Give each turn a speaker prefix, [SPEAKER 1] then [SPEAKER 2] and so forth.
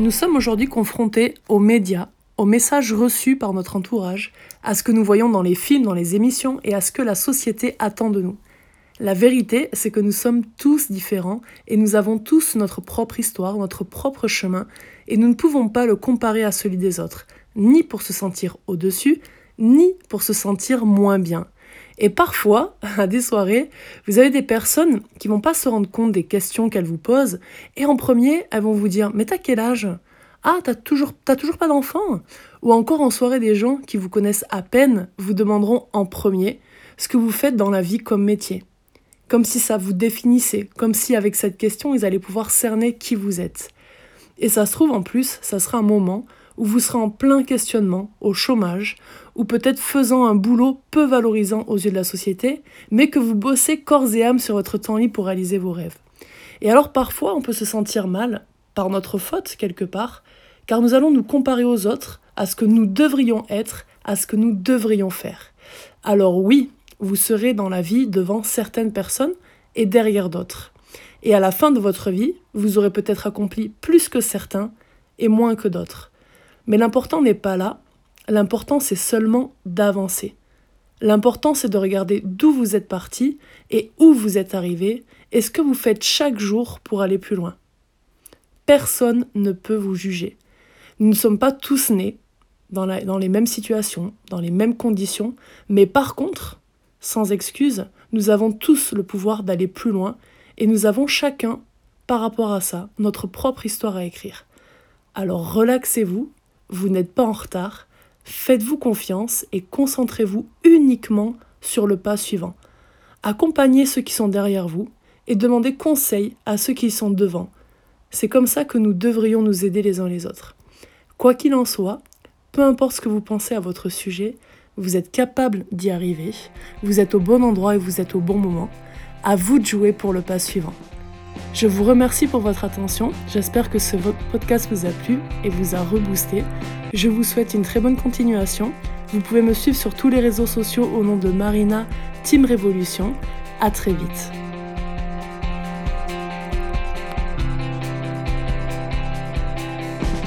[SPEAKER 1] Nous sommes aujourd'hui confrontés aux médias, aux messages reçus par notre entourage, à ce que nous voyons dans les films, dans les émissions et à ce que la société attend de nous. La vérité, c'est que nous sommes tous différents et nous avons tous notre propre histoire, notre propre chemin, et nous ne pouvons pas le comparer à celui des autres, ni pour se sentir au-dessus, ni pour se sentir moins bien. Et parfois, à des soirées, vous avez des personnes qui vont pas se rendre compte des questions qu'elles vous posent, et en premier, elles vont vous dire Mais t'as quel âge? Ah, t'as toujours, t'as toujours pas d'enfant? Ou encore en soirée, des gens qui vous connaissent à peine vous demanderont en premier ce que vous faites dans la vie comme métier. Comme si ça vous définissait, comme si avec cette question, ils allaient pouvoir cerner qui vous êtes. Et ça se trouve en plus, ça sera un moment où vous serez en plein questionnement, au chômage, ou peut-être faisant un boulot peu valorisant aux yeux de la société, mais que vous bossez corps et âme sur votre temps libre pour réaliser vos rêves. Et alors parfois on peut se sentir mal, par notre faute quelque part, car nous allons nous comparer aux autres, à ce que nous devrions être, à ce que nous devrions faire. Alors oui, vous serez dans la vie devant certaines personnes et derrière d'autres. Et à la fin de votre vie, vous aurez peut-être accompli plus que certains et moins que d'autres. Mais l'important n'est pas là, l'important c'est seulement d'avancer. L'important c'est de regarder d'où vous êtes parti et où vous êtes arrivé et ce que vous faites chaque jour pour aller plus loin. Personne ne peut vous juger. Nous ne sommes pas tous nés dans, les mêmes situations, dans les mêmes conditions, mais par contre, sans excuse, nous avons tous le pouvoir d'aller plus loin et nous avons chacun, par rapport à ça, notre propre histoire à écrire. Alors relaxez-vous vous n'êtes pas en retard, faites-vous confiance et concentrez-vous uniquement sur le pas suivant. Accompagnez ceux qui sont derrière vous et demandez conseil à ceux qui sont devant. C'est comme ça que nous devrions nous aider les uns les autres. Quoi qu'il en soit, peu importe ce que vous pensez à votre sujet, vous êtes capable d'y arriver, vous êtes au bon endroit et vous êtes au bon moment. À vous de jouer pour le pas suivant. Je vous remercie pour votre attention. J'espère que ce podcast vous a plu et vous a reboosté. Je vous souhaite une très bonne continuation. Vous pouvez me suivre sur tous les réseaux sociaux au nom de Marina Team Révolution. À très vite.